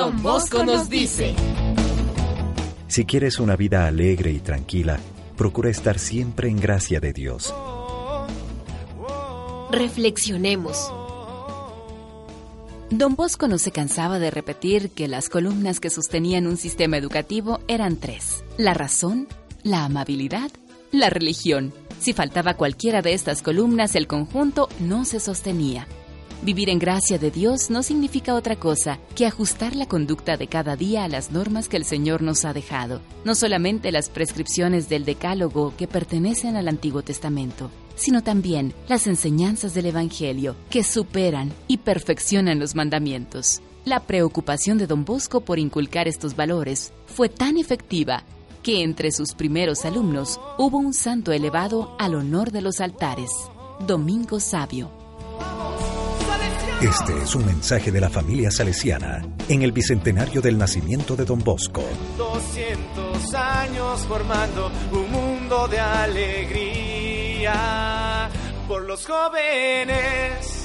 Don Bosco nos dice. Si quieres una vida alegre y tranquila, procura estar siempre en gracia de Dios. Reflexionemos. Don Bosco no se cansaba de repetir que las columnas que sostenían un sistema educativo eran tres. La razón, la amabilidad, la religión. Si faltaba cualquiera de estas columnas, el conjunto no se sostenía. Vivir en gracia de Dios no significa otra cosa que ajustar la conducta de cada día a las normas que el Señor nos ha dejado, no solamente las prescripciones del Decálogo que pertenecen al Antiguo Testamento, sino también las enseñanzas del Evangelio que superan y perfeccionan los mandamientos. La preocupación de don Bosco por inculcar estos valores fue tan efectiva que entre sus primeros alumnos hubo un santo elevado al honor de los altares, Domingo Sabio. Este es un mensaje de la familia salesiana en el bicentenario del nacimiento de Don Bosco. 200 años formando un mundo de alegría por los jóvenes